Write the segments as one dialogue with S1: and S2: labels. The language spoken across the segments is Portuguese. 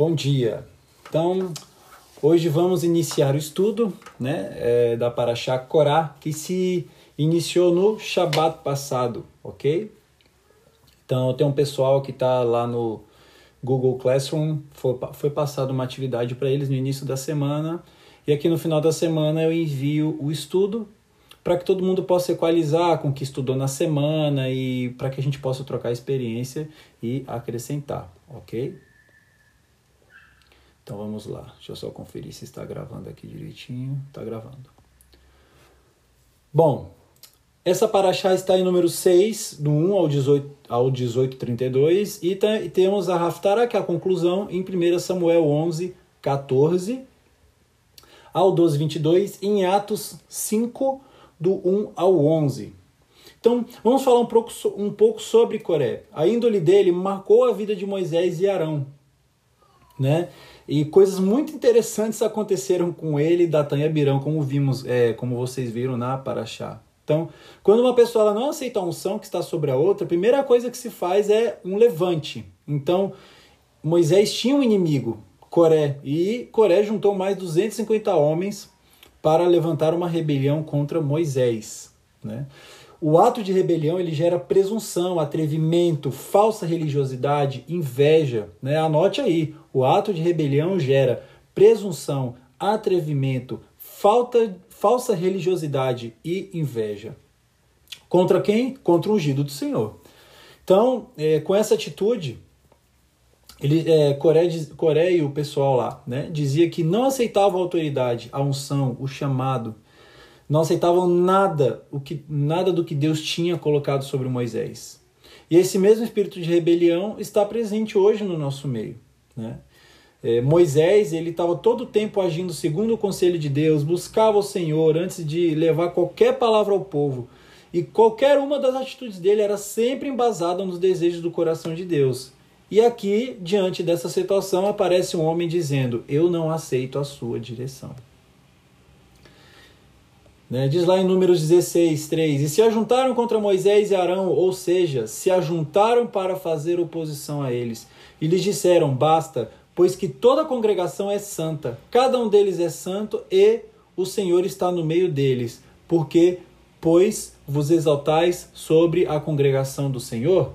S1: Bom dia. Então, hoje vamos iniciar o estudo né, é, da Paraxá Corá, que se iniciou no Shabat passado, ok? Então, tem um pessoal que está lá no Google Classroom, foi, foi passado uma atividade para eles no início da semana, e aqui no final da semana eu envio o estudo para que todo mundo possa equalizar com o que estudou na semana e para que a gente possa trocar experiência e acrescentar, ok? Então vamos lá, deixa eu só conferir se está gravando aqui direitinho. Está gravando. Bom, essa paraxá está em número 6, do 1 ao 18, ao 18 32, e, e temos a Raftara, que é a conclusão, em 1 Samuel 11, 14 ao 12, 22, e em Atos 5, do 1 ao 11. Então, vamos falar um pouco, um pouco sobre Coré. A índole dele marcou a vida de Moisés e Arão. Né? E coisas muito interessantes aconteceram com ele e Datan e Abirão, como vimos, é, como vocês viram na Paraxá. Então, quando uma pessoa não aceita a unção que está sobre a outra, a primeira coisa que se faz é um levante. Então, Moisés tinha um inimigo, Coré, e Coré juntou mais 250 homens para levantar uma rebelião contra Moisés. Né? O ato de rebelião ele gera presunção, atrevimento, falsa religiosidade, inveja. Né? Anote aí, o ato de rebelião gera presunção, atrevimento, falta, falsa religiosidade e inveja. Contra quem? Contra o ungido do Senhor. Então, é, com essa atitude, ele, é, Coré, e o pessoal lá né, dizia que não aceitava a autoridade, a unção, o chamado não aceitavam nada, o que, nada do que Deus tinha colocado sobre Moisés. E esse mesmo espírito de rebelião está presente hoje no nosso meio. Né? É, Moisés ele estava todo o tempo agindo segundo o conselho de Deus, buscava o Senhor antes de levar qualquer palavra ao povo. E qualquer uma das atitudes dele era sempre embasada nos desejos do coração de Deus. E aqui, diante dessa situação, aparece um homem dizendo: Eu não aceito a sua direção. Né? Diz lá em Números 16, 3: E se ajuntaram contra Moisés e Arão, ou seja, se ajuntaram para fazer oposição a eles. E lhes disseram: Basta, pois que toda a congregação é santa, cada um deles é santo e o Senhor está no meio deles. Porque, pois, vos exaltais sobre a congregação do Senhor?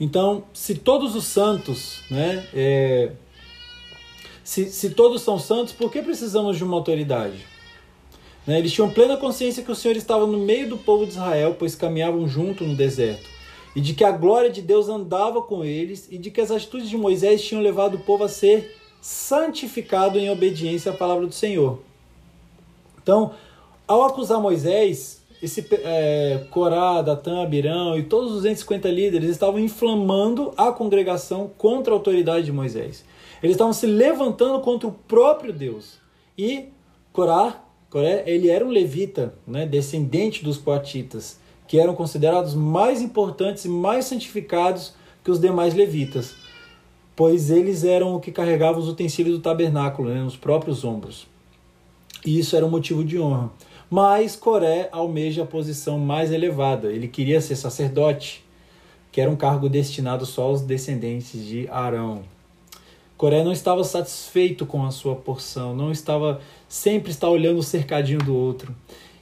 S1: Então, se todos os santos né, é, se, se todos são santos, por que precisamos de uma autoridade? Né? Eles tinham plena consciência que o Senhor estava no meio do povo de Israel, pois caminhavam junto no deserto, e de que a glória de Deus andava com eles, e de que as atitudes de Moisés tinham levado o povo a ser santificado em obediência à palavra do Senhor. Então, ao acusar Moisés, esse é, Corá, Datã, Abirão e todos os 250 líderes estavam inflamando a congregação contra a autoridade de Moisés. Eles estavam se levantando contra o próprio Deus. E Corá, Coré, ele era um levita, né, descendente dos coatitas, que eram considerados mais importantes e mais santificados que os demais levitas, pois eles eram o que carregavam os utensílios do tabernáculo né, nos próprios ombros. E isso era um motivo de honra. Mas Coré almeja a posição mais elevada. Ele queria ser sacerdote, que era um cargo destinado só aos descendentes de Arão. Coré não estava satisfeito com a sua porção, não estava sempre está olhando o cercadinho do outro.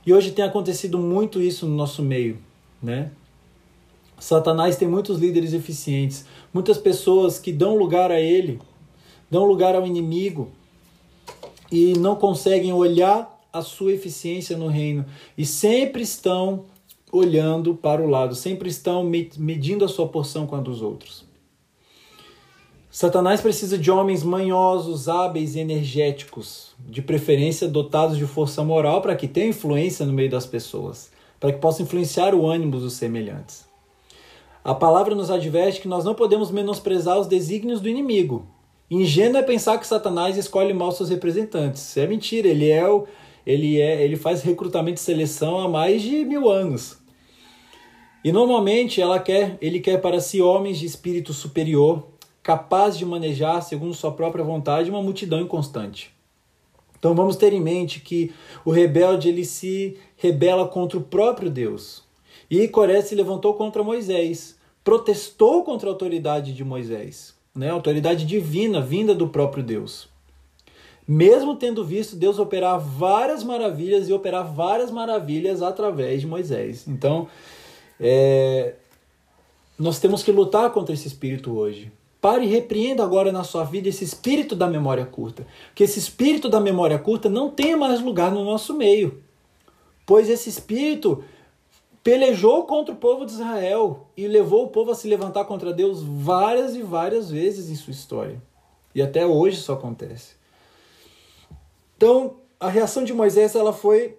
S1: E hoje tem acontecido muito isso no nosso meio, né? Satanás tem muitos líderes eficientes, muitas pessoas que dão lugar a ele, dão lugar ao inimigo e não conseguem olhar a sua eficiência no reino e sempre estão olhando para o lado, sempre estão medindo a sua porção com a dos outros. Satanás precisa de homens manhosos, hábeis e energéticos, de preferência dotados de força moral para que tenham influência no meio das pessoas, para que possam influenciar o ânimo dos semelhantes. A palavra nos adverte que nós não podemos menosprezar os desígnios do inimigo. Ingênuo é pensar que Satanás escolhe mal seus representantes. Isso é mentira, ele é o, ele é, ele faz recrutamento e seleção há mais de mil anos. E normalmente ela quer, ele quer para si homens de espírito superior, capaz de manejar, segundo sua própria vontade, uma multidão inconstante. Então vamos ter em mente que o rebelde ele se rebela contra o próprio Deus. E Coré se levantou contra Moisés, protestou contra a autoridade de Moisés, né? a autoridade divina vinda do próprio Deus. Mesmo tendo visto Deus operar várias maravilhas e operar várias maravilhas através de Moisés. Então, é, nós temos que lutar contra esse espírito hoje. Pare e repreenda agora na sua vida esse espírito da memória curta. Que esse espírito da memória curta não tenha mais lugar no nosso meio. Pois esse espírito pelejou contra o povo de Israel e levou o povo a se levantar contra Deus várias e várias vezes em sua história. E até hoje isso acontece. Então, a reação de Moisés ela foi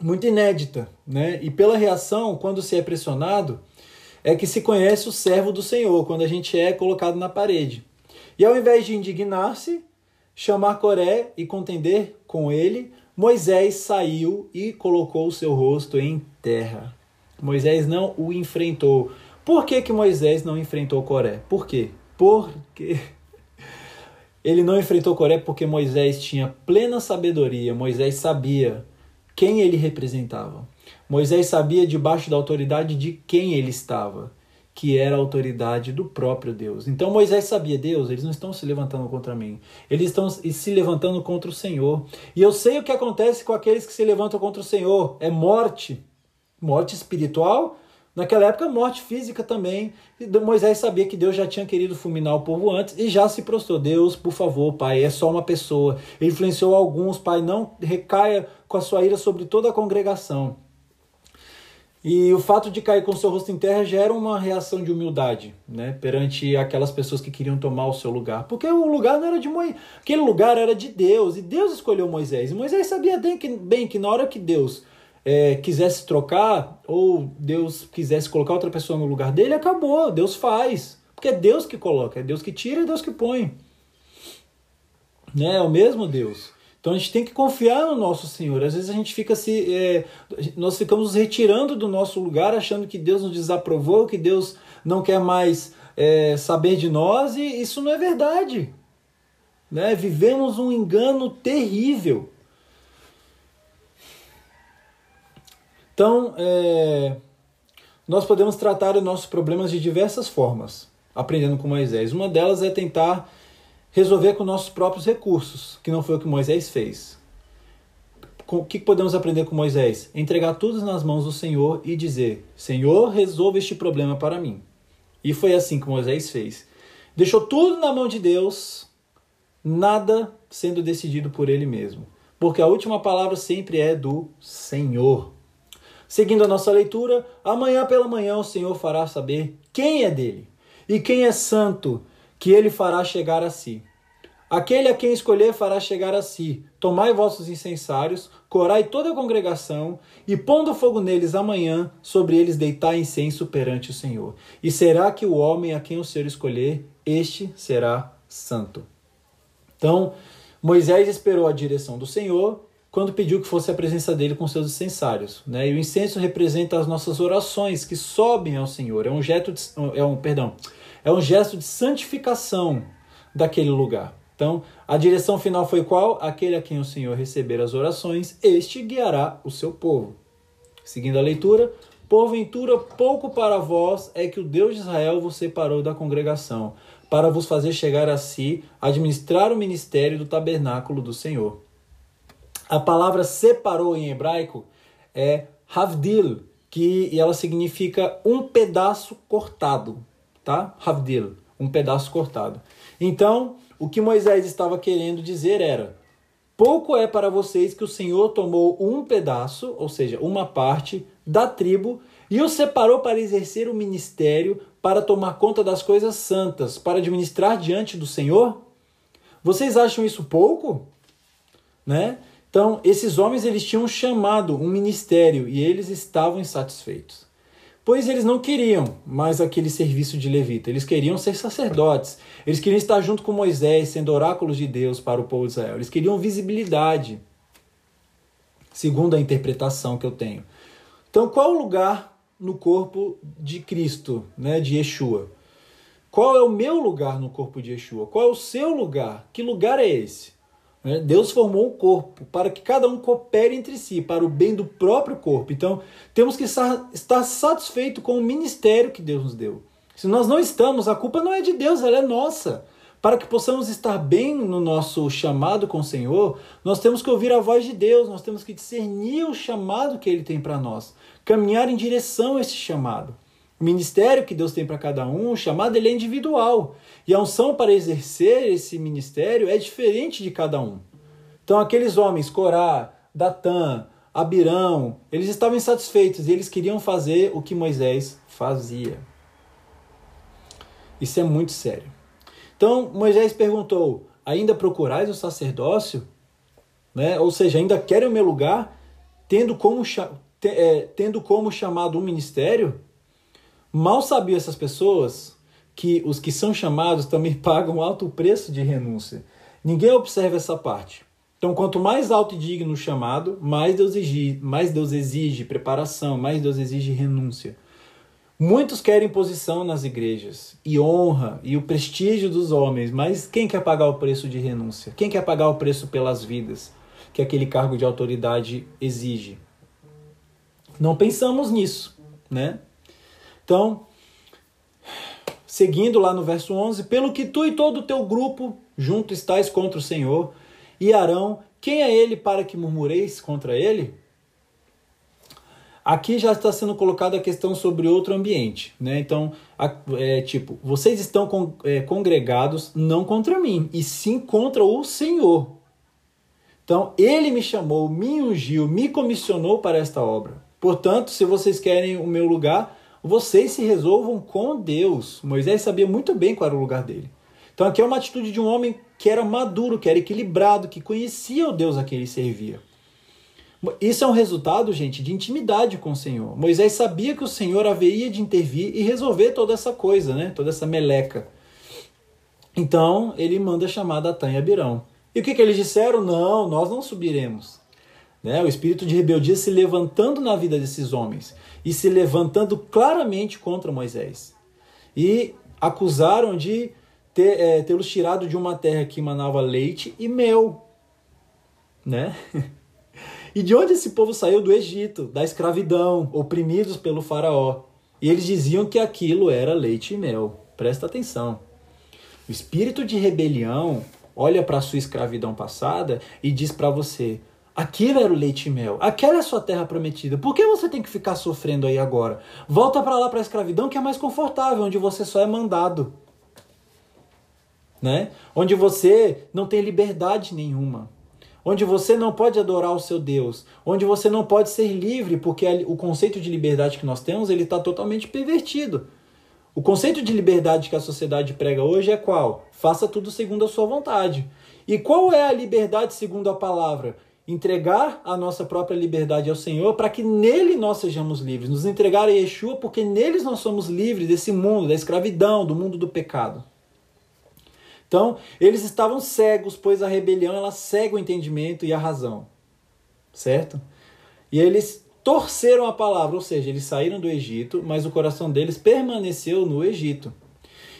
S1: muito inédita, né? E pela reação, quando se é pressionado, é que se conhece o servo do Senhor, quando a gente é colocado na parede. E ao invés de indignar-se, chamar Coré e contender com ele, Moisés saiu e colocou o seu rosto em terra. Moisés não o enfrentou. Por que, que Moisés não enfrentou Coré? Por quê? Porque ele não enfrentou Coré porque Moisés tinha plena sabedoria, Moisés sabia quem ele representava. Moisés sabia debaixo da autoridade de quem ele estava que era a autoridade do próprio Deus. Então Moisés sabia, Deus, eles não estão se levantando contra mim, eles estão se levantando contra o Senhor. E eu sei o que acontece com aqueles que se levantam contra o Senhor: é morte. Morte espiritual, naquela época, morte física também. E Moisés sabia que Deus já tinha querido fulminar o povo antes e já se prostrou. Deus, por favor, Pai, é só uma pessoa. Ele influenciou alguns, Pai, não recaia com a sua ira sobre toda a congregação. E o fato de cair com seu rosto em terra gera uma reação de humildade, né, perante aquelas pessoas que queriam tomar o seu lugar, porque o lugar não era de Moisés, aquele lugar era de Deus e Deus escolheu Moisés. E Moisés sabia bem que, bem que na hora que Deus é, quisesse trocar ou Deus quisesse colocar outra pessoa no lugar dele, acabou. Deus faz, porque é Deus que coloca, é Deus que tira, é Deus que põe. Né? É o mesmo Deus. Então a gente tem que confiar no nosso Senhor. Às vezes a gente fica se. É, nós ficamos retirando do nosso lugar, achando que Deus nos desaprovou, que Deus não quer mais é, saber de nós, e isso não é verdade. Né? Vivemos um engano terrível. Então, é, nós podemos tratar os nossos problemas de diversas formas, aprendendo com Moisés. Uma delas é tentar resolver com nossos próprios recursos, que não foi o que Moisés fez. O que podemos aprender com Moisés? Entregar tudo nas mãos do Senhor e dizer: Senhor, resolva este problema para mim. E foi assim que Moisés fez. Deixou tudo na mão de Deus, nada sendo decidido por ele mesmo. Porque a última palavra sempre é do Senhor. Seguindo a nossa leitura, amanhã pela manhã o Senhor fará saber quem é dele e quem é santo que ele fará chegar a si. Aquele a quem escolher fará chegar a si. Tomai vossos incensários, corai toda a congregação, e pondo fogo neles amanhã, sobre eles deitai incenso perante o Senhor. E será que o homem a quem o Senhor escolher, este será santo. Então, Moisés esperou a direção do Senhor quando pediu que fosse a presença dele com seus incensários. Né? E o incenso representa as nossas orações que sobem ao Senhor. É um, gesto de, é um, perdão, é um gesto de santificação daquele lugar. Então, a direção final foi qual? Aquele a quem o Senhor receber as orações, este guiará o seu povo. Seguindo a leitura, porventura pouco para vós é que o Deus de Israel vos separou da congregação, para vos fazer chegar a si, administrar o ministério do tabernáculo do Senhor. A palavra separou em hebraico é havdil, que ela significa um pedaço cortado tá? Havdil, um pedaço cortado. Então, o que Moisés estava querendo dizer era: pouco é para vocês que o Senhor tomou um pedaço, ou seja, uma parte da tribo e o separou para exercer o ministério, para tomar conta das coisas santas, para administrar diante do Senhor? Vocês acham isso pouco? Né? Então, esses homens eles tinham chamado um ministério e eles estavam insatisfeitos pois eles não queriam mais aquele serviço de levita, eles queriam ser sacerdotes, eles queriam estar junto com Moisés, sendo oráculos de Deus para o povo de Israel, eles queriam visibilidade, segundo a interpretação que eu tenho. Então, qual o lugar no corpo de Cristo, né, de Yeshua? Qual é o meu lugar no corpo de Yeshua? Qual é o seu lugar? Que lugar é esse? Né? Deus formou um corpo para que cada um coopere entre si, para o bem do próprio corpo. Então, temos que estar satisfeito com o ministério que Deus nos deu. Se nós não estamos, a culpa não é de Deus, ela é nossa. Para que possamos estar bem no nosso chamado com o Senhor, nós temos que ouvir a voz de Deus, nós temos que discernir o chamado que Ele tem para nós, caminhar em direção a esse chamado. Ministério que Deus tem para cada um, o chamado ele é individual. E a unção para exercer esse ministério é diferente de cada um. Então aqueles homens, Corá, Datã, Abirão, eles estavam insatisfeitos e eles queriam fazer o que Moisés fazia. Isso é muito sério. Então Moisés perguntou: ainda procurais o sacerdócio? Né? Ou seja, ainda querem o meu lugar, tendo como, é, tendo como chamado um ministério? Mal sabiam essas pessoas que os que são chamados também pagam alto preço de renúncia. Ninguém observa essa parte. Então, quanto mais alto e digno o chamado, mais Deus exige, mais Deus exige preparação, mais Deus exige renúncia. Muitos querem posição nas igrejas e honra e o prestígio dos homens, mas quem quer pagar o preço de renúncia? Quem quer pagar o preço pelas vidas que aquele cargo de autoridade exige? Não pensamos nisso, né? Então, seguindo lá no verso 11, pelo que tu e todo o teu grupo junto estáis contra o Senhor, e Arão, quem é ele para que murmureis contra ele? Aqui já está sendo colocada a questão sobre outro ambiente, né? Então, é tipo, vocês estão con é, congregados não contra mim, e sim contra o Senhor. Então, ele me chamou, me ungiu, me comissionou para esta obra. Portanto, se vocês querem o meu lugar, vocês se resolvam com Deus. Moisés sabia muito bem qual era o lugar dele. Então, aqui é uma atitude de um homem que era maduro, que era equilibrado, que conhecia o Deus a quem ele servia. Isso é um resultado, gente, de intimidade com o Senhor. Moisés sabia que o Senhor haveria de intervir e resolver toda essa coisa, né? Toda essa meleca. Então, ele manda chamar Datã e Abirão. E o que, que eles disseram? Não, nós não subiremos. Né? O espírito de rebeldia se levantando na vida desses homens e se levantando claramente contra Moisés. E acusaram de ter, é, tê-los tirado de uma terra que emanava leite e mel. Né? E de onde esse povo saiu? Do Egito, da escravidão, oprimidos pelo faraó. E eles diziam que aquilo era leite e mel. Presta atenção. O espírito de rebelião olha para a sua escravidão passada e diz para você: aquilo era o leite e mel, aquela é a sua terra prometida. Por que você tem que ficar sofrendo aí agora? Volta para lá para a escravidão que é mais confortável, onde você só é mandado. Né? Onde você não tem liberdade nenhuma onde você não pode adorar o seu Deus, onde você não pode ser livre, porque o conceito de liberdade que nós temos ele está totalmente pervertido. O conceito de liberdade que a sociedade prega hoje é qual? Faça tudo segundo a sua vontade. E qual é a liberdade segundo a palavra? Entregar a nossa própria liberdade ao Senhor para que nele nós sejamos livres. Nos entregar a Yeshua porque neles nós somos livres desse mundo, da escravidão, do mundo do pecado. Então, eles estavam cegos, pois a rebelião ela cega o entendimento e a razão. Certo? E eles torceram a palavra, ou seja, eles saíram do Egito, mas o coração deles permaneceu no Egito.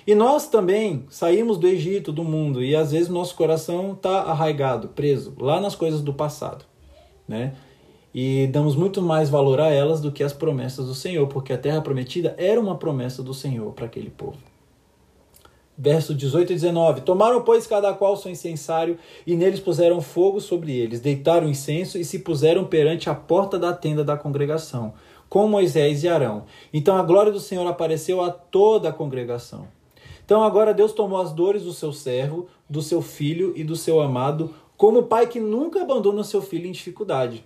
S1: E nós também saímos do Egito, do mundo, e às vezes nosso coração está arraigado, preso, lá nas coisas do passado. Né? E damos muito mais valor a elas do que as promessas do Senhor, porque a terra prometida era uma promessa do Senhor para aquele povo. Verso 18 e 19: Tomaram, pois, cada qual seu incensário, e neles puseram fogo sobre eles, deitaram incenso e se puseram perante a porta da tenda da congregação, com Moisés e Arão. Então a glória do Senhor apareceu a toda a congregação. Então agora Deus tomou as dores do seu servo, do seu filho e do seu amado, como pai que nunca abandona seu filho em dificuldade.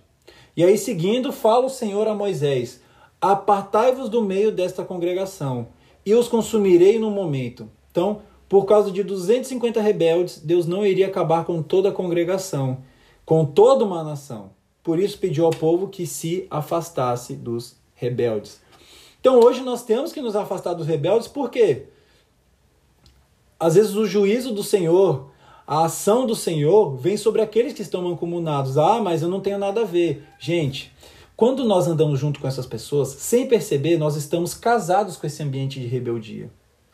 S1: E aí, seguindo, fala o Senhor a Moisés: Apartai-vos do meio desta congregação, e os consumirei no momento então, por causa de 250 rebeldes, Deus não iria acabar com toda a congregação, com toda uma nação. Por isso pediu ao povo que se afastasse dos rebeldes. Então hoje nós temos que nos afastar dos rebeldes, por quê? Às vezes o juízo do Senhor, a ação do Senhor vem sobre aqueles que estão mancomunados. Ah, mas eu não tenho nada a ver. Gente, quando nós andamos junto com essas pessoas, sem perceber, nós estamos casados com esse ambiente de rebeldia.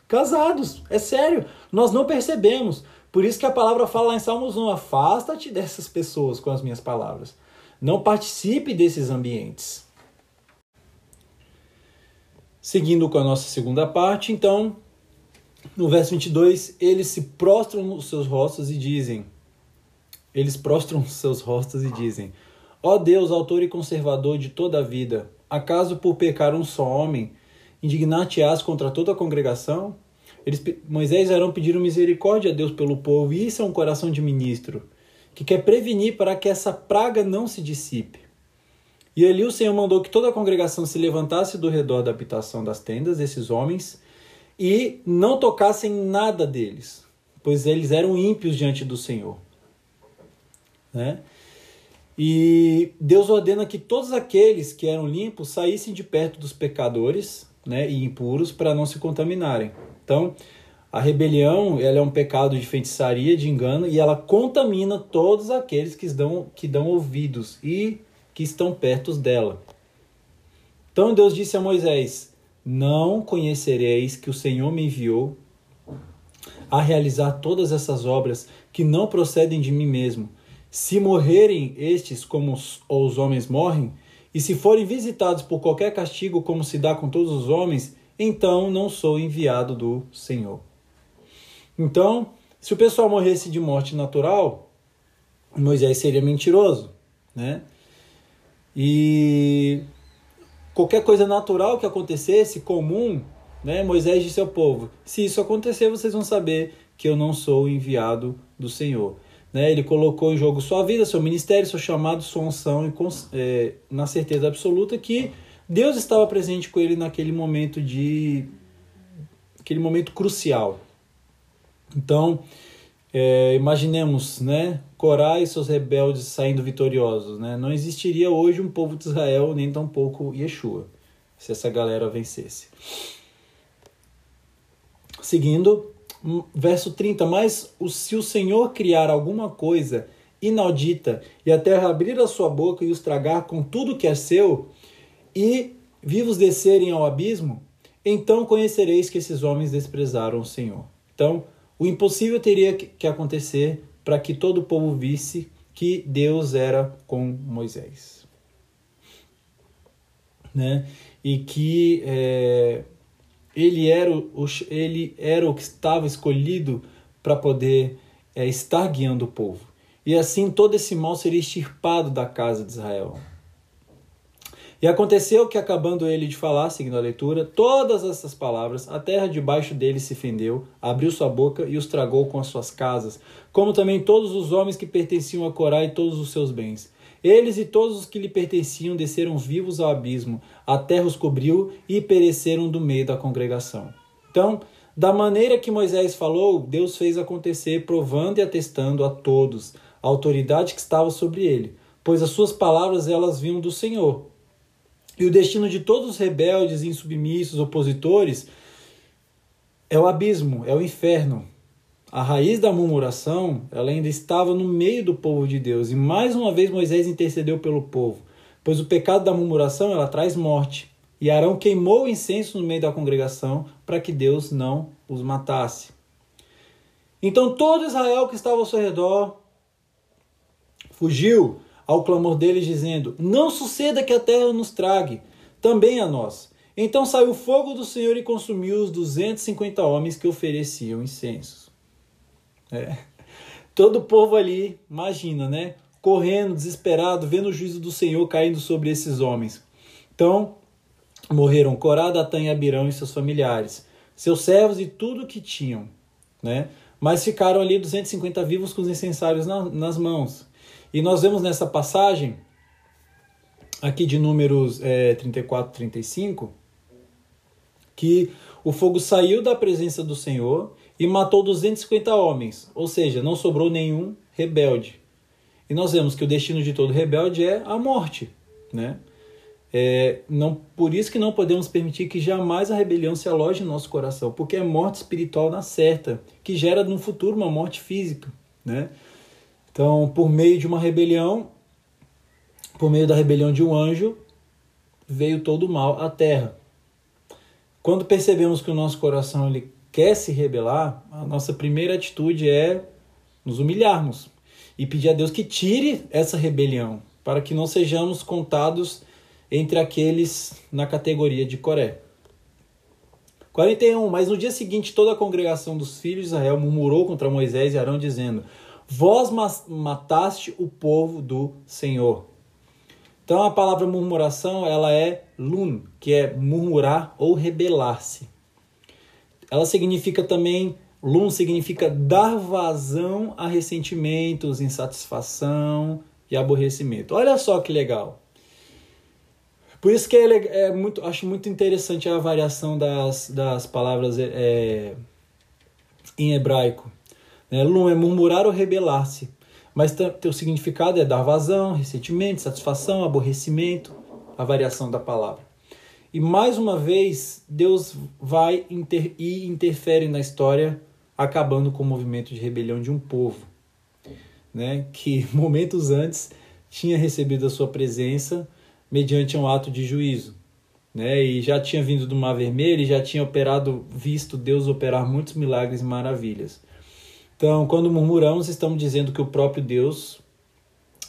S1: Casados, é sério. Nós não percebemos. Por isso que a palavra fala lá em Salmos 1: afasta-te dessas pessoas com as minhas palavras. Não participe desses ambientes. Seguindo com a nossa segunda parte, então, no verso 22, eles se prostram os seus rostos e dizem: Eles prostram os seus rostos e dizem: Ó oh Deus, autor e conservador de toda a vida, acaso por pecar um só homem, indignar-te-ás contra toda a congregação? Eles, Moisés e Arão pediram misericórdia a Deus pelo povo, e isso é um coração de ministro, que quer prevenir para que essa praga não se dissipe. E ali o Senhor mandou que toda a congregação se levantasse do redor da habitação das tendas desses homens e não tocassem nada deles, pois eles eram ímpios diante do Senhor. Né? E Deus ordena que todos aqueles que eram limpos saíssem de perto dos pecadores né, e impuros para não se contaminarem. Então, a rebelião ela é um pecado de feitiçaria, de engano, e ela contamina todos aqueles que dão, que dão ouvidos e que estão perto dela. Então Deus disse a Moisés: Não conhecereis que o Senhor me enviou a realizar todas essas obras que não procedem de mim mesmo. Se morrerem estes como os, os homens morrem, e se forem visitados por qualquer castigo como se dá com todos os homens, então não sou enviado do Senhor. Então, se o pessoal morresse de morte natural, Moisés seria mentiroso, né? E qualquer coisa natural que acontecesse, comum, né? Moisés disse ao povo: se isso acontecer, vocês vão saber que eu não sou enviado do Senhor. Né? Ele colocou em jogo sua vida, seu ministério, seu chamado, sua unção, e é, na certeza absoluta que Deus estava presente com ele naquele momento de aquele momento crucial. Então, é, imaginemos, né, Corá e seus rebeldes saindo vitoriosos, né? Não existiria hoje um povo de Israel, nem tampouco Yeshua, se essa galera vencesse. Seguindo, hum, verso 30, mas se o Senhor criar alguma coisa inaudita e a terra abrir a sua boca e os tragar com tudo que é seu, e vivos descerem ao abismo, então conhecereis que esses homens desprezaram o Senhor. Então, o impossível teria que acontecer para que todo o povo visse que Deus era com Moisés. Né? E que é, ele, era o, ele era o que estava escolhido para poder é, estar guiando o povo. E assim todo esse mal seria extirpado da casa de Israel. E aconteceu que, acabando ele de falar, seguindo a leitura, todas essas palavras, a terra debaixo dele se fendeu, abriu sua boca e os tragou com as suas casas, como também todos os homens que pertenciam a Corá e todos os seus bens. Eles e todos os que lhe pertenciam desceram vivos ao abismo, a terra os cobriu e pereceram do meio da congregação. Então, da maneira que Moisés falou, Deus fez acontecer, provando e atestando a todos a autoridade que estava sobre ele, pois as suas palavras elas vinham do Senhor e o destino de todos os rebeldes, insubmissos, opositores é o abismo, é o inferno. A raiz da murmuração, ela ainda estava no meio do povo de Deus. E mais uma vez Moisés intercedeu pelo povo, pois o pecado da murmuração, ela traz morte. E Arão queimou o incenso no meio da congregação para que Deus não os matasse. Então todo Israel que estava ao seu redor fugiu, ao clamor deles, dizendo: Não suceda que a terra nos trague, também a nós. Então saiu o fogo do Senhor e consumiu os 250 homens que ofereciam incensos. É. Todo o povo ali, imagina, né? Correndo, desesperado, vendo o juízo do Senhor caindo sobre esses homens. Então, morreram Corá, Datã e Abirão e seus familiares, seus servos e tudo o que tinham, né? Mas ficaram ali 250 vivos com os incensários na, nas mãos. E nós vemos nessa passagem, aqui de números é, 34 35, que o fogo saiu da presença do Senhor e matou 250 homens, ou seja, não sobrou nenhum rebelde. E nós vemos que o destino de todo rebelde é a morte, né? É, não, por isso que não podemos permitir que jamais a rebelião se aloje em nosso coração, porque é morte espiritual na certa, que gera no futuro uma morte física, né? Então, por meio de uma rebelião, por meio da rebelião de um anjo, veio todo o mal à terra. Quando percebemos que o nosso coração ele quer se rebelar, a nossa primeira atitude é nos humilharmos e pedir a Deus que tire essa rebelião, para que não sejamos contados entre aqueles na categoria de Coré. 41. Mas no dia seguinte toda a congregação dos filhos de Israel murmurou contra Moisés e Arão, dizendo: Vós mataste o povo do Senhor. Então a palavra murmuração ela é lun, que é murmurar ou rebelar-se. Ela significa também lun significa dar vazão a ressentimentos, insatisfação e aborrecimento. Olha só que legal. Por isso que é, é muito, acho muito interessante a variação das, das palavras é, em hebraico. Né? Lum é murmurar ou rebelar-se. Mas teu significado é dar vazão, ressentimento, satisfação, aborrecimento, a variação da palavra. E mais uma vez, Deus vai inter, e interfere na história, acabando com o movimento de rebelião de um povo, né? que momentos antes tinha recebido a sua presença mediante um ato de juízo. Né? E já tinha vindo do Mar Vermelho e já tinha operado, visto Deus operar muitos milagres e maravilhas. Então, quando murmuramos, estamos dizendo que o próprio Deus,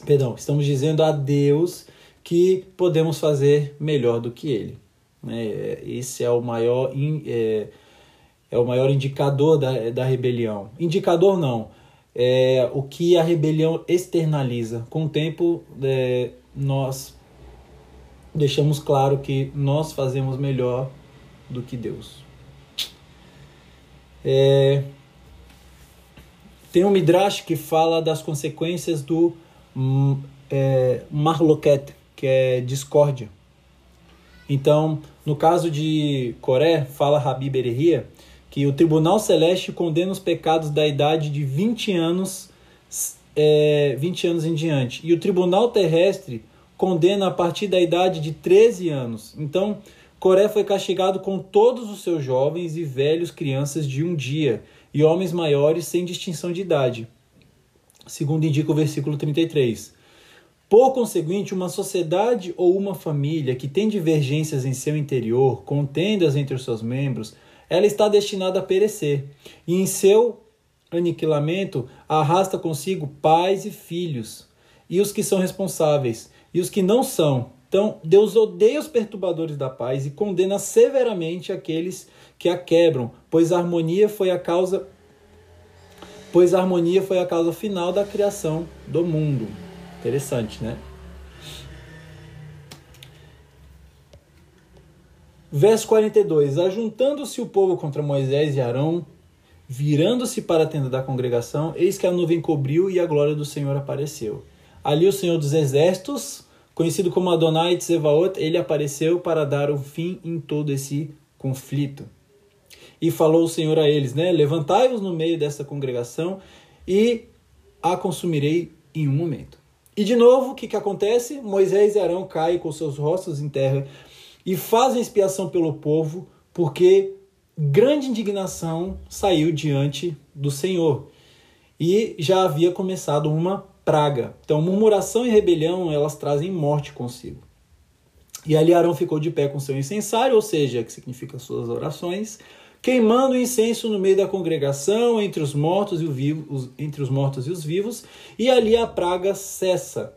S1: perdão, estamos dizendo a Deus que podemos fazer melhor do que Ele. Né? Esse é o maior, é, é o maior indicador da, da rebelião. Indicador não, é o que a rebelião externaliza. Com o tempo, é, nós deixamos claro que nós fazemos melhor do que Deus. É, tem um Midrash que fala das consequências do hum, é, Marloquet, que é discórdia. Então, no caso de Coré, fala Rabi Berehia, que o Tribunal Celeste condena os pecados da idade de 20 anos, é, 20 anos em diante. E o Tribunal Terrestre condena a partir da idade de 13 anos. Então, Coré foi castigado com todos os seus jovens e velhos crianças de um dia, e homens maiores sem distinção de idade, segundo indica o versículo 33. Por conseguinte, uma sociedade ou uma família que tem divergências em seu interior, contendas entre os seus membros, ela está destinada a perecer, e em seu aniquilamento arrasta consigo pais e filhos, e os que são responsáveis, e os que não são. Então, Deus odeia os perturbadores da paz e condena severamente aqueles que a quebram, pois a harmonia foi a causa pois a harmonia foi a causa final da criação do mundo. Interessante, né? Verso 42: Ajuntando-se o povo contra Moisés e Arão, virando-se para a tenda da congregação, eis que a nuvem cobriu e a glória do Senhor apareceu. Ali o Senhor dos Exércitos, conhecido como Adonai Tsevaot, ele apareceu para dar o fim em todo esse conflito. E falou o Senhor a eles, né? Levantai-vos no meio dessa congregação e a consumirei em um momento. E de novo, o que, que acontece? Moisés e Arão caem com seus rostos em terra e fazem expiação pelo povo, porque grande indignação saiu diante do Senhor. E já havia começado uma praga. Então, murmuração e rebelião, elas trazem morte consigo. E ali Arão ficou de pé com seu incensário, ou seja, que significa suas orações, queimando incenso no meio da congregação, entre os mortos e os vivos, entre os mortos e os vivos, e ali a praga cessa.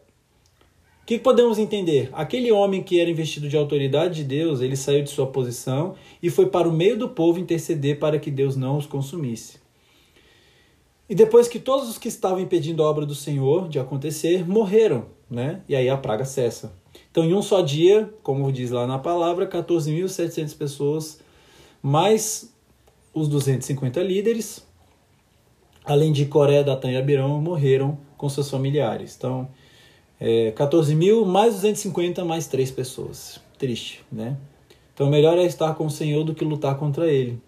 S1: O que podemos entender? Aquele homem que era investido de autoridade de Deus, ele saiu de sua posição e foi para o meio do povo interceder para que Deus não os consumisse. E depois que todos os que estavam impedindo a obra do Senhor de acontecer morreram, né? E aí a praga cessa. Então, em um só dia, como diz lá na palavra, 14.700 pessoas mais os 250 líderes, além de Coré, Datan e Abirão, morreram com seus familiares. Então, é, 14 mil mais 250 mais três pessoas. Triste, né? Então, melhor é estar com o Senhor do que lutar contra ele.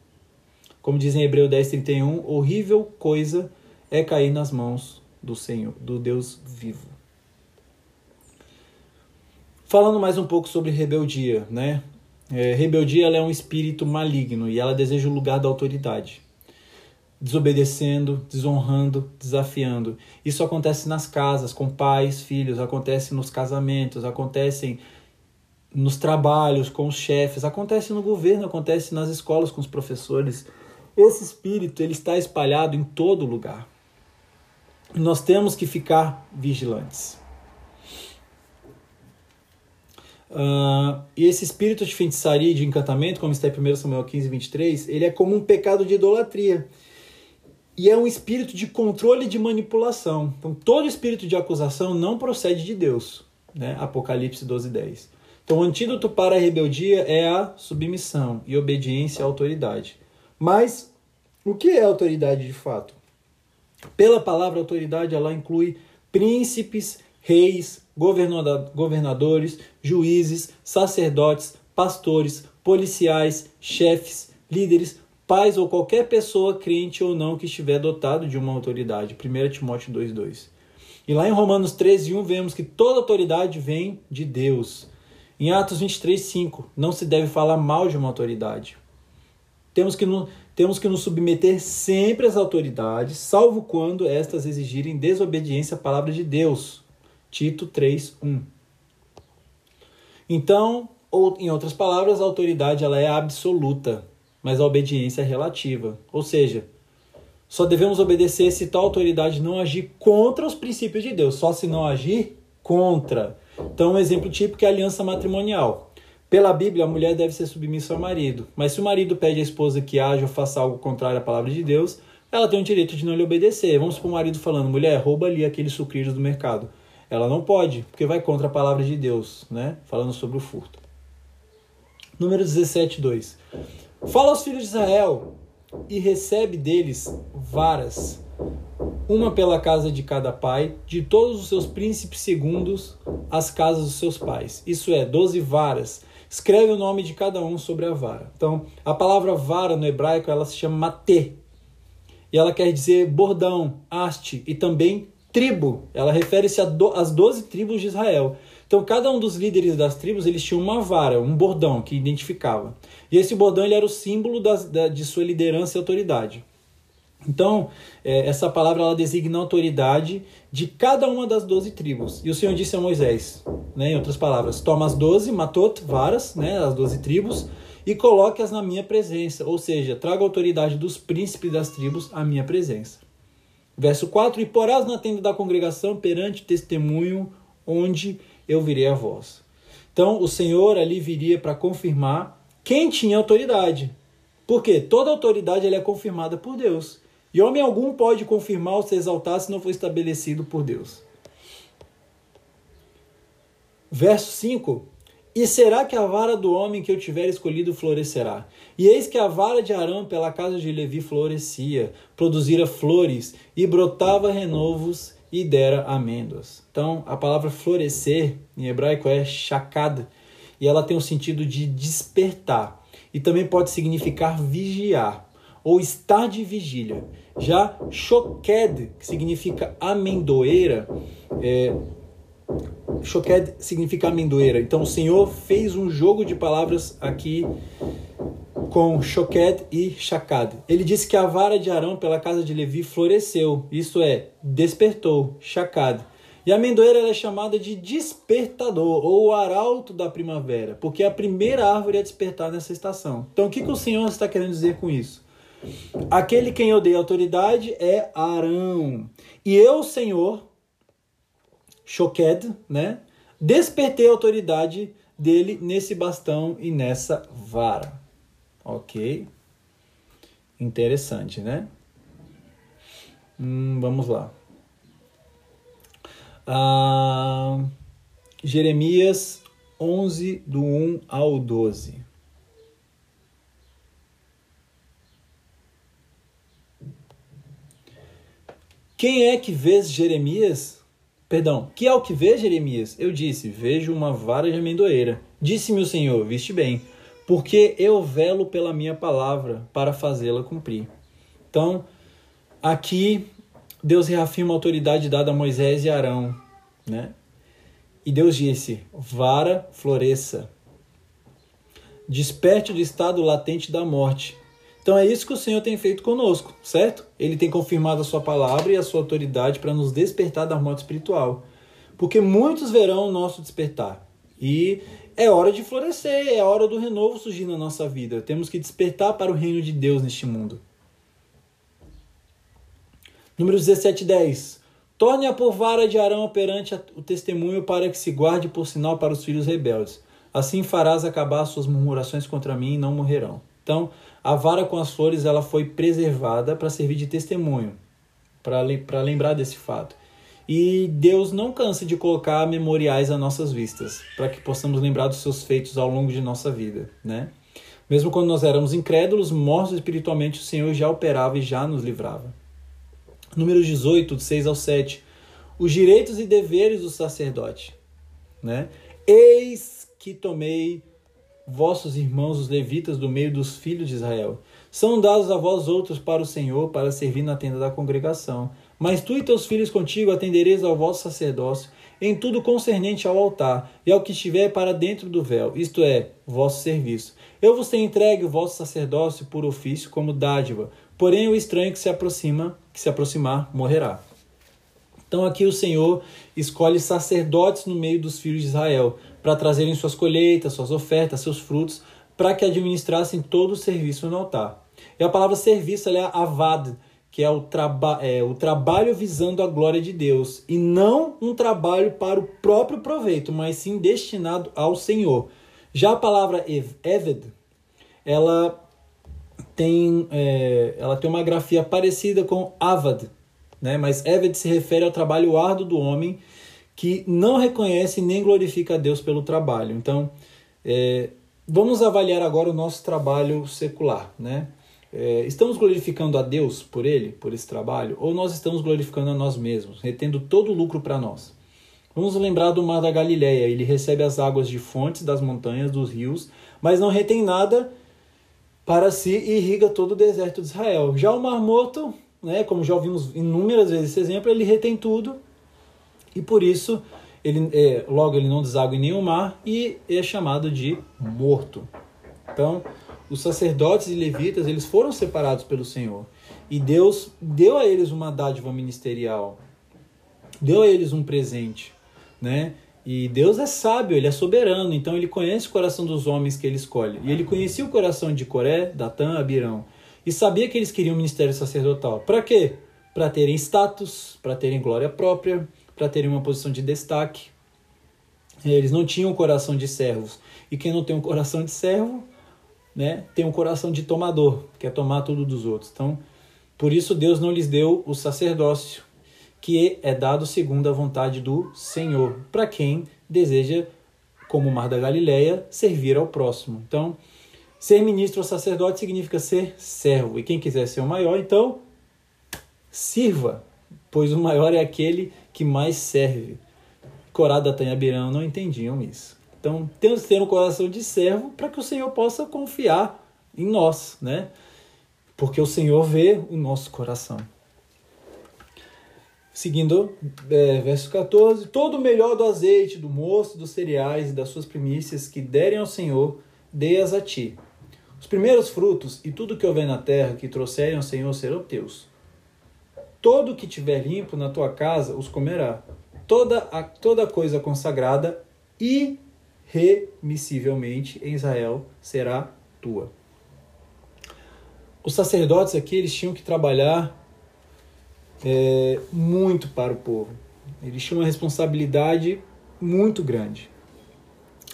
S1: Como diz em Hebreu 10:31, horrível coisa é cair nas mãos do Senhor, do Deus vivo. Falando mais um pouco sobre rebeldia, né? É, rebeldia é um espírito maligno e ela deseja o lugar da autoridade. Desobedecendo, desonrando, desafiando. Isso acontece nas casas, com pais, filhos, acontece nos casamentos, acontece nos trabalhos, com os chefes, acontece no governo, acontece nas escolas com os professores. Esse espírito ele está espalhado em todo lugar. Nós temos que ficar vigilantes. Uh, e esse espírito de feitiçaria e de encantamento, como está em 1 Samuel 15, 23, ele é como um pecado de idolatria. E é um espírito de controle e de manipulação. Então, todo espírito de acusação não procede de Deus. Né? Apocalipse 12, 10. Então, o antídoto para a rebeldia é a submissão e obediência à autoridade. Mas, o que é autoridade de fato? Pela palavra autoridade, ela inclui príncipes, reis, governadores, juízes, sacerdotes, pastores, policiais, chefes, líderes, pais ou qualquer pessoa crente ou não que estiver dotado de uma autoridade. 1 Timóteo 2,2. E lá em Romanos 13,1 vemos que toda autoridade vem de Deus. Em Atos 23,5, não se deve falar mal de uma autoridade. Temos que, no, temos que nos submeter sempre às autoridades, salvo quando estas exigirem desobediência à palavra de Deus. Tito 3:1. Então, ou em outras palavras, a autoridade ela é absoluta, mas a obediência é relativa. Ou seja, só devemos obedecer se tal autoridade não agir contra os princípios de Deus, só se não agir contra. Então, um exemplo típico é a aliança matrimonial. Pela Bíblia, a mulher deve ser submissa ao marido, mas se o marido pede à esposa que haja ou faça algo contrário à palavra de Deus, ela tem o direito de não lhe obedecer. Vamos para o marido falando, mulher, rouba ali aqueles sucrilhos do mercado. Ela não pode, porque vai contra a palavra de Deus, né? Falando sobre o furto. Número 17, 2. Fala aos filhos de Israel e recebe deles varas, uma pela casa de cada pai, de todos os seus príncipes segundos as casas dos seus pais. Isso é, doze varas. Escreve o nome de cada um sobre a vara. Então, a palavra vara no hebraico ela se chama matê. E ela quer dizer bordão, haste e também tribo. Ela refere-se às doze tribos de Israel. Então, cada um dos líderes das tribos, eles tinham uma vara, um bordão que identificava. E esse bordão ele era o símbolo das, da, de sua liderança e autoridade. Então, é, essa palavra ela designa a autoridade de cada uma das doze tribos. E o Senhor disse a Moisés, né, em outras palavras, toma as doze, matot, varas, né, as doze tribos, e coloque-as na minha presença. Ou seja, traga a autoridade dos príncipes das tribos à minha presença. Verso 4: E porás na tenda da congregação perante testemunho, onde eu virei a voz. Então, o Senhor ali viria para confirmar quem tinha autoridade. Porque toda autoridade é confirmada por Deus. E homem algum pode confirmar ou se exaltar se não for estabelecido por Deus. Verso 5: e será que a vara do homem que eu tiver escolhido florescerá? E eis que a vara de Arão pela casa de Levi florescia, produzira flores e brotava renovos e dera amêndoas. Então, a palavra florescer em hebraico é shakad e ela tem o sentido de despertar e também pode significar vigiar ou estar de vigília. Já shoked, que significa amendoeira, é, significa amendoeira. Então o Senhor fez um jogo de palavras aqui com Shoked e Shakad. Ele disse que a vara de Arão pela casa de Levi floresceu, isto é, despertou, Shakad. E a amendoeira é chamada de despertador, ou arauto da primavera, porque é a primeira árvore a despertar nessa estação. Então o que, que o Senhor está querendo dizer com isso? Aquele quem eu dei autoridade é Arão. E eu, Senhor, Shoked, né? Despertei a autoridade dele nesse bastão e nessa vara. Ok? Interessante, né? Hum, vamos lá. Ah, Jeremias 11, do 1 ao 12. Quem é que vê Jeremias? Perdão, que é o que vê Jeremias? Eu disse: Vejo uma vara de amendoeira. Disse-me o Senhor: Viste bem, porque eu velo pela minha palavra para fazê-la cumprir. Então, aqui Deus reafirma a autoridade dada a Moisés e Arão, né? E Deus disse: Vara floresça, desperte do estado latente da morte, então é isso que o Senhor tem feito conosco, certo? Ele tem confirmado a sua palavra e a sua autoridade para nos despertar da morte espiritual. Porque muitos verão o nosso despertar. E é hora de florescer, é hora do renovo surgir na nossa vida. Temos que despertar para o reino de Deus neste mundo. Número 17, 10. Torne a por vara de Arão perante o testemunho para que se guarde por sinal para os filhos rebeldes. Assim farás acabar suas murmurações contra mim e não morrerão. Então, a vara com as flores ela foi preservada para servir de testemunho, para lembrar desse fato. E Deus não cansa de colocar memoriais a nossas vistas, para que possamos lembrar dos seus feitos ao longo de nossa vida, né? Mesmo quando nós éramos incrédulos, mortos espiritualmente, o Senhor já operava e já nos livrava. Número 18, de 6 ao 7. Os direitos e deveres do sacerdote. Né? Eis que tomei vossos irmãos, os levitas, do meio dos filhos de Israel. São dados a vós outros para o Senhor, para servir na tenda da congregação. Mas tu e teus filhos contigo atendereis ao vosso sacerdócio, em tudo concernente ao altar e ao que estiver para dentro do véu, isto é, vosso serviço. Eu vos tenho entregue o vosso sacerdócio por ofício como dádiva, porém o estranho que se aproxima, que se aproximar, morrerá. Então aqui o Senhor escolhe sacerdotes no meio dos filhos de Israel, para trazerem suas colheitas, suas ofertas, seus frutos, para que administrassem todo o serviço no altar. E a palavra serviço é avad, que é o, traba é o trabalho visando a glória de Deus, e não um trabalho para o próprio proveito, mas sim destinado ao Senhor. Já a palavra eved, ela tem, é, ela tem uma grafia parecida com avad, né? mas eved se refere ao trabalho árduo do homem que não reconhece nem glorifica a Deus pelo trabalho. Então, é, vamos avaliar agora o nosso trabalho secular, né? É, estamos glorificando a Deus por ele, por esse trabalho, ou nós estamos glorificando a nós mesmos, retendo todo o lucro para nós? Vamos lembrar do mar da Galileia. Ele recebe as águas de fontes das montanhas, dos rios, mas não retém nada para si e irriga todo o deserto de Israel. Já o Mar Morto, né, como já ouvimos inúmeras vezes esse exemplo, ele retém tudo e por isso ele é, logo ele não deságua em nenhum mar e é chamado de morto. Então, os sacerdotes e levitas, eles foram separados pelo Senhor. E Deus deu a eles uma dádiva ministerial. Deu a eles um presente, né? E Deus é sábio, ele é soberano, então ele conhece o coração dos homens que ele escolhe. E ele conhecia o coração de Coré, Datã, Abirão. E sabia que eles queriam o ministério sacerdotal. Para quê? Para terem status, para terem glória própria, para terem uma posição de destaque. Eles não tinham coração de servos. E quem não tem um coração de servo, né, tem um coração de tomador, quer tomar tudo dos outros. Então, por isso Deus não lhes deu o sacerdócio, que é dado segundo a vontade do Senhor, para quem deseja, como o Mar da Galileia, servir ao próximo. Então, ser ministro ou sacerdote significa ser servo. E quem quiser ser o maior, então, sirva, pois o maior é aquele que mais serve. Corá, Datã e Abirão não entendiam isso. Então, temos que ter um coração de servo para que o Senhor possa confiar em nós, né? Porque o Senhor vê o nosso coração. Seguindo, é, verso 14: Todo o melhor do azeite, do moço, dos cereais e das suas primícias que derem ao Senhor, dê-as a ti. Os primeiros frutos e tudo que houver na terra que trouxerem ao Senhor serão teus. Todo que tiver limpo na tua casa os comerá. Toda, a, toda coisa consagrada irremissivelmente em Israel será tua. Os sacerdotes aqui eles tinham que trabalhar é, muito para o povo. Eles tinham uma responsabilidade muito grande.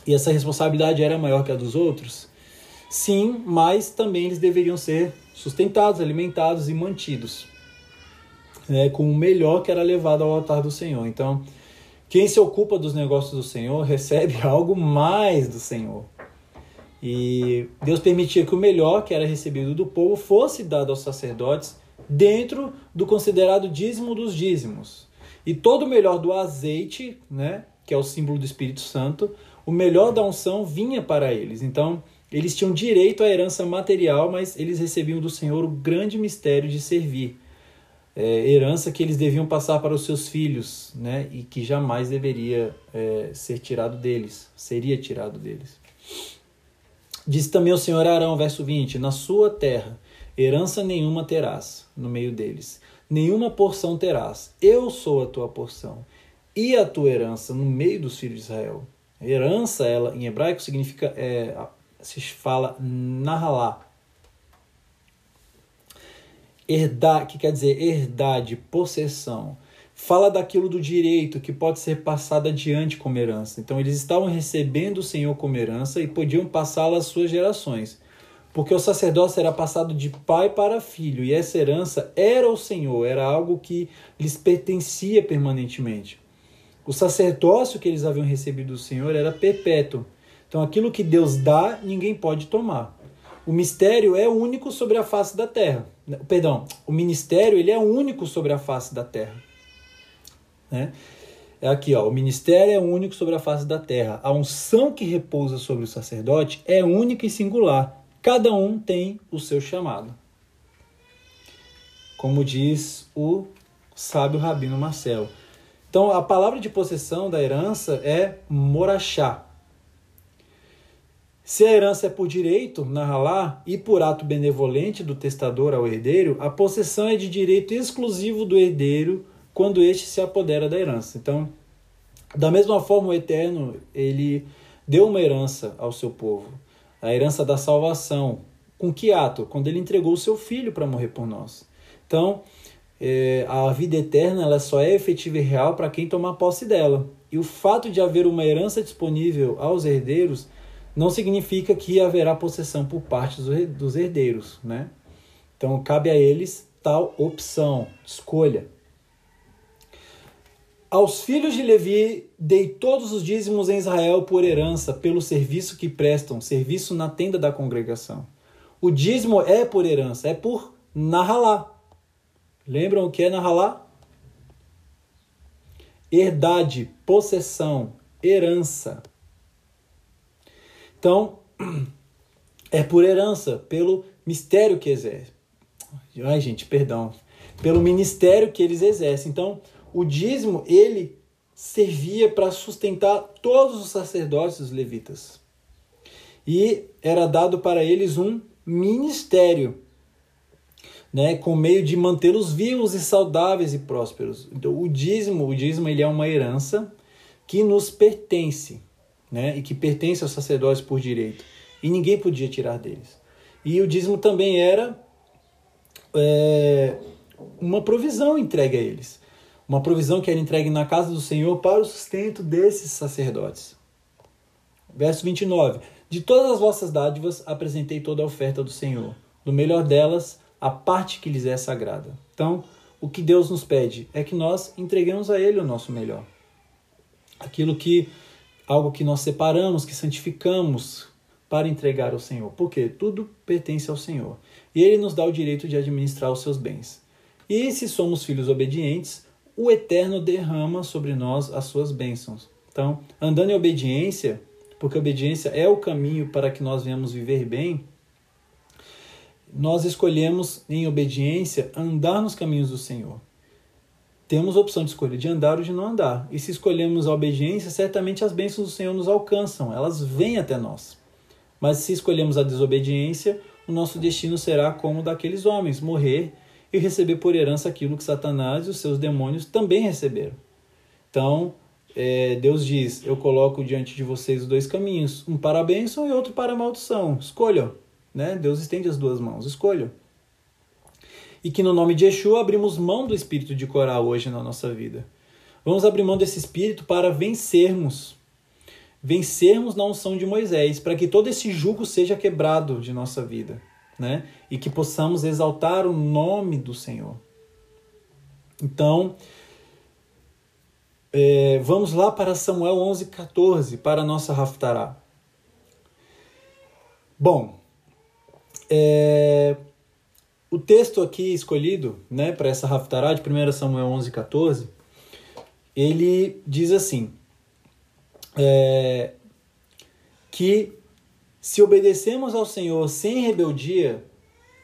S1: E essa responsabilidade era maior que a dos outros? Sim, mas também eles deveriam ser sustentados, alimentados e mantidos né, com o melhor que era levado ao altar do Senhor. Então, quem se ocupa dos negócios do Senhor recebe algo mais do Senhor. E Deus permitia que o melhor que era recebido do povo fosse dado aos sacerdotes dentro do considerado dízimo dos dízimos. E todo o melhor do azeite, né, que é o símbolo do Espírito Santo, o melhor da unção vinha para eles. Então, eles tinham direito à herança material, mas eles recebiam do Senhor o grande mistério de servir é, herança que eles deviam passar para os seus filhos, né? E que jamais deveria é, ser tirado deles, seria tirado deles. Diz também o Senhor Arão, verso 20: Na sua terra herança nenhuma terás no meio deles, nenhuma porção terás. Eu sou a tua porção e a tua herança no meio dos filhos de Israel. Herança, ela em hebraico significa, é, se fala nahalá, herdar, que quer dizer herdade, possessão. Fala daquilo do direito que pode ser passado adiante como herança. Então eles estavam recebendo o Senhor como herança e podiam passá-la às suas gerações. Porque o sacerdócio era passado de pai para filho e essa herança era o Senhor, era algo que lhes pertencia permanentemente. O sacerdócio que eles haviam recebido do Senhor era perpétuo. Então aquilo que Deus dá, ninguém pode tomar. O mistério é único sobre a face da terra. Perdão, o ministério ele é único sobre a face da terra. Né? É aqui, ó, o ministério é único sobre a face da terra. A unção que repousa sobre o sacerdote é única e singular. Cada um tem o seu chamado. Como diz o sábio Rabino Marcelo. Então, a palavra de possessão da herança é morachá. Se a herança é por direito, na halá, e por ato benevolente do testador ao herdeiro, a possessão é de direito exclusivo do herdeiro quando este se apodera da herança. Então, da mesma forma, o Eterno, ele deu uma herança ao seu povo, a herança da salvação. Com que ato? Quando ele entregou o seu filho para morrer por nós. Então, é, a vida eterna ela só é efetiva e real para quem tomar posse dela. E o fato de haver uma herança disponível aos herdeiros não significa que haverá possessão por parte dos herdeiros. Né? Então, cabe a eles tal opção, escolha. Aos filhos de Levi dei todos os dízimos em Israel por herança, pelo serviço que prestam, serviço na tenda da congregação. O dízimo é por herança, é por Nahalá, Lembram o que é Nahalá? Herdade, possessão, herança. Então, é por herança, pelo mistério que exerce. Ai, gente, perdão. Pelo ministério que eles exercem. Então, o dízimo, ele servia para sustentar todos os sacerdotes os levitas. E era dado para eles um ministério né, com meio de mantê-los vivos e saudáveis e prósperos. Então, o dízimo, o dízimo ele é uma herança que nos pertence, né, e que pertence aos sacerdotes por direito, e ninguém podia tirar deles. E o dízimo também era é, uma provisão entregue a eles, uma provisão que era entregue na casa do Senhor para o sustento desses sacerdotes. Verso 29. De todas as vossas dádivas apresentei toda a oferta do Senhor. Do melhor delas a parte que lhes é sagrada. Então, o que Deus nos pede é que nós entreguemos a Ele o nosso melhor. Aquilo que, algo que nós separamos, que santificamos para entregar ao Senhor. Porque tudo pertence ao Senhor. E Ele nos dá o direito de administrar os seus bens. E se somos filhos obedientes, o Eterno derrama sobre nós as suas bênçãos. Então, andando em obediência, porque obediência é o caminho para que nós venhamos viver bem, nós escolhemos, em obediência, andar nos caminhos do Senhor. Temos a opção de escolha de andar ou de não andar. E se escolhemos a obediência, certamente as bênçãos do Senhor nos alcançam, elas vêm até nós. Mas se escolhemos a desobediência, o nosso destino será como o daqueles homens, morrer e receber por herança aquilo que Satanás e os seus demônios também receberam. Então, é, Deus diz: Eu coloco diante de vocês dois caminhos, um para a bênção e outro para a maldição. Escolham. Né? Deus estende as duas mãos, escolha. E que no nome de Yeshua abrimos mão do espírito de Corá hoje na nossa vida. Vamos abrir mão desse espírito para vencermos. Vencermos na unção de Moisés, para que todo esse jugo seja quebrado de nossa vida. Né? E que possamos exaltar o nome do Senhor. Então, é, vamos lá para Samuel 11,14, para a nossa Raftará. Bom, é, o texto aqui escolhido né, para essa Haftarah de 1 Samuel 11, 14, ele diz assim, é, que se obedecemos ao Senhor sem rebeldia,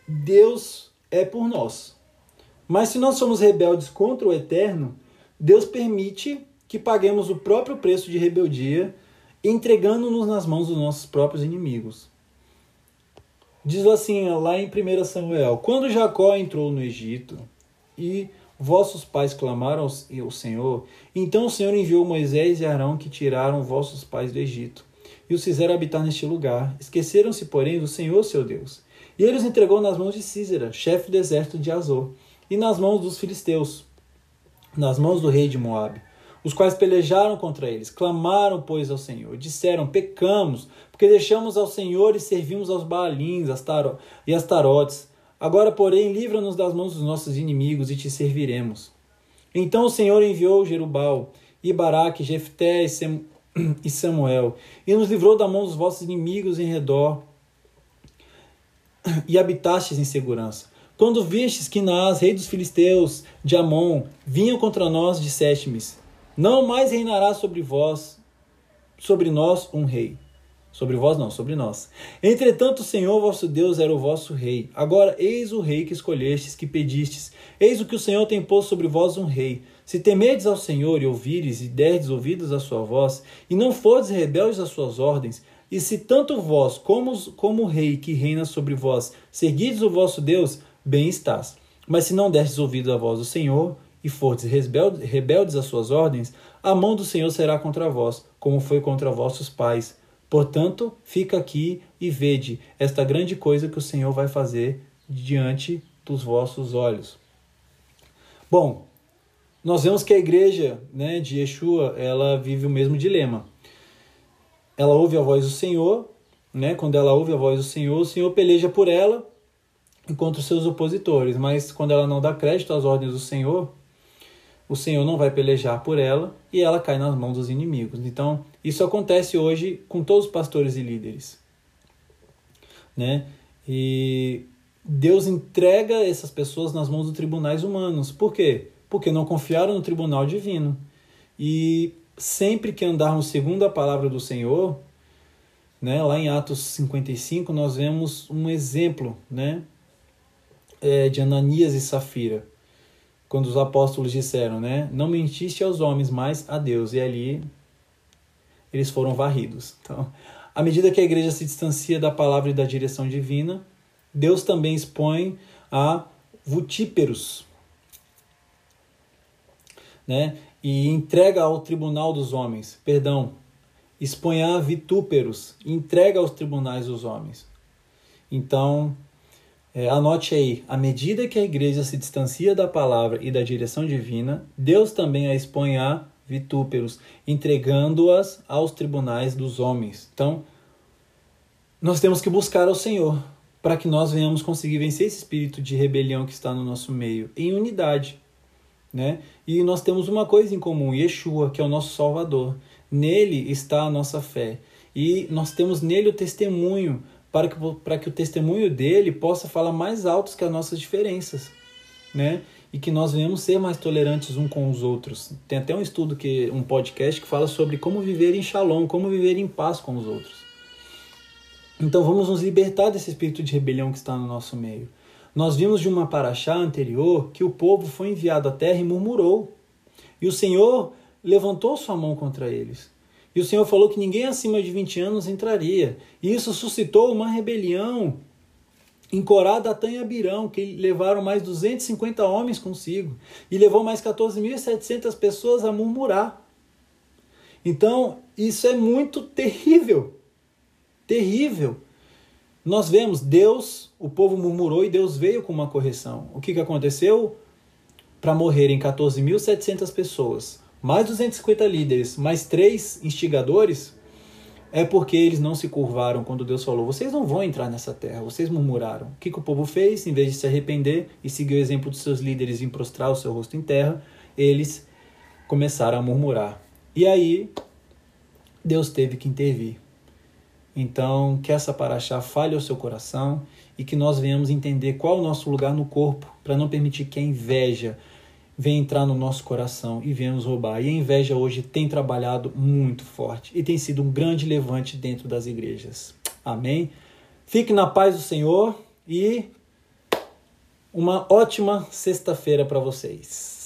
S1: Deus é por nós. Mas se nós somos rebeldes contra o Eterno, Deus permite que paguemos o próprio preço de rebeldia, entregando-nos nas mãos dos nossos próprios inimigos. Diz assim lá em 1 Samuel: Quando Jacó entrou no Egito e vossos pais clamaram ao Senhor, então o Senhor enviou Moisés e Arão que tiraram vossos pais do Egito e os fizeram habitar neste lugar. Esqueceram-se, porém, do Senhor seu Deus. E ele os entregou nas mãos de Císera, chefe do exército de Azor, e nas mãos dos filisteus, nas mãos do rei de Moabe, os quais pelejaram contra eles, clamaram, pois, ao Senhor, disseram: Pecamos, porque deixamos ao Senhor e servimos aos Baalins e as tarotes. Agora, porém, livra-nos das mãos dos nossos inimigos e te serviremos. Então o Senhor enviou Jerubal, e Baraque, Jefté e Samuel, e nos livrou da mão dos vossos inimigos em redor, e habitastes em segurança. Quando vistes que Naás, rei dos filisteus, de Amon, vinham contra nós, disseste-me, não mais reinará sobre vós, sobre nós, um rei. Sobre vós não, sobre nós. Entretanto, o Senhor vosso Deus era o vosso rei. Agora, eis o rei que escolhestes, que pedistes. Eis o que o Senhor tem posto sobre vós um rei. Se temerdes ao Senhor e ouvires e derdes ouvidos à sua voz, e não fordes rebeldes às suas ordens, e se tanto vós como, como o rei que reina sobre vós seguides o vosso Deus, bem estás. Mas se não destes ouvido à voz do Senhor, e fordes rebeldes, às suas ordens, a mão do Senhor será contra vós, como foi contra vossos pais. Portanto, fica aqui e vede esta grande coisa que o Senhor vai fazer diante dos vossos olhos. Bom, nós vemos que a igreja né, de Yeshua ela vive o mesmo dilema. Ela ouve a voz do Senhor, né? quando ela ouve a voz do Senhor, o Senhor peleja por ela e contra os seus opositores, mas quando ela não dá crédito às ordens do Senhor, o Senhor não vai pelejar por ela e ela cai nas mãos dos inimigos. Então, isso acontece hoje com todos os pastores e líderes. Né? E Deus entrega essas pessoas nas mãos dos tribunais humanos. Por quê? Porque não confiaram no tribunal divino. E sempre que andarmos segundo a palavra do Senhor, né, lá em Atos 55, nós vemos um exemplo né, é, de Ananias e Safira quando os apóstolos disseram, né? Não mentiste aos homens, mas a Deus. E ali eles foram varridos. Então, à medida que a igreja se distancia da palavra e da direção divina, Deus também expõe a vutíperos, né? E entrega ao tribunal dos homens, perdão, expõe a vitúperos, entrega aos tribunais dos homens. Então, é, anote aí, à medida que a igreja se distancia da palavra e da direção divina, Deus também a expõe a vitúperos, entregando-as aos tribunais dos homens. Então, nós temos que buscar ao Senhor para que nós venhamos conseguir vencer esse espírito de rebelião que está no nosso meio, em unidade. Né? E nós temos uma coisa em comum, Yeshua, que é o nosso Salvador. Nele está a nossa fé. E nós temos nele o testemunho para que, para que o testemunho dele possa falar mais alto que as nossas diferenças, né? E que nós venhamos ser mais tolerantes uns com os outros. Tem até um estudo, que um podcast que fala sobre como viver em shalom, como viver em paz com os outros. Então vamos nos libertar desse espírito de rebelião que está no nosso meio. Nós vimos de uma paraxá anterior que o povo foi enviado à terra e murmurou. E o Senhor levantou sua mão contra eles. E o Senhor falou que ninguém acima de 20 anos entraria. E isso suscitou uma rebelião em Corá, Datã e Abirão, que levaram mais 250 homens consigo. E levou mais 14.700 pessoas a murmurar. Então, isso é muito terrível. Terrível. Nós vemos Deus, o povo murmurou e Deus veio com uma correção. O que, que aconteceu? Para morrerem 14.700 pessoas, mais 250 líderes, mais três instigadores, é porque eles não se curvaram quando Deus falou: vocês não vão entrar nessa terra, vocês murmuraram. O que, que o povo fez? Em vez de se arrepender e seguir o exemplo dos seus líderes em prostrar o seu rosto em terra, eles começaram a murmurar. E aí, Deus teve que intervir. Então, que essa paraxá fale ao seu coração e que nós venhamos entender qual é o nosso lugar no corpo, para não permitir que a inveja, vem entrar no nosso coração e vem nos roubar. E a inveja hoje tem trabalhado muito forte e tem sido um grande levante dentro das igrejas. Amém? Fique na paz do Senhor e uma ótima sexta-feira para vocês.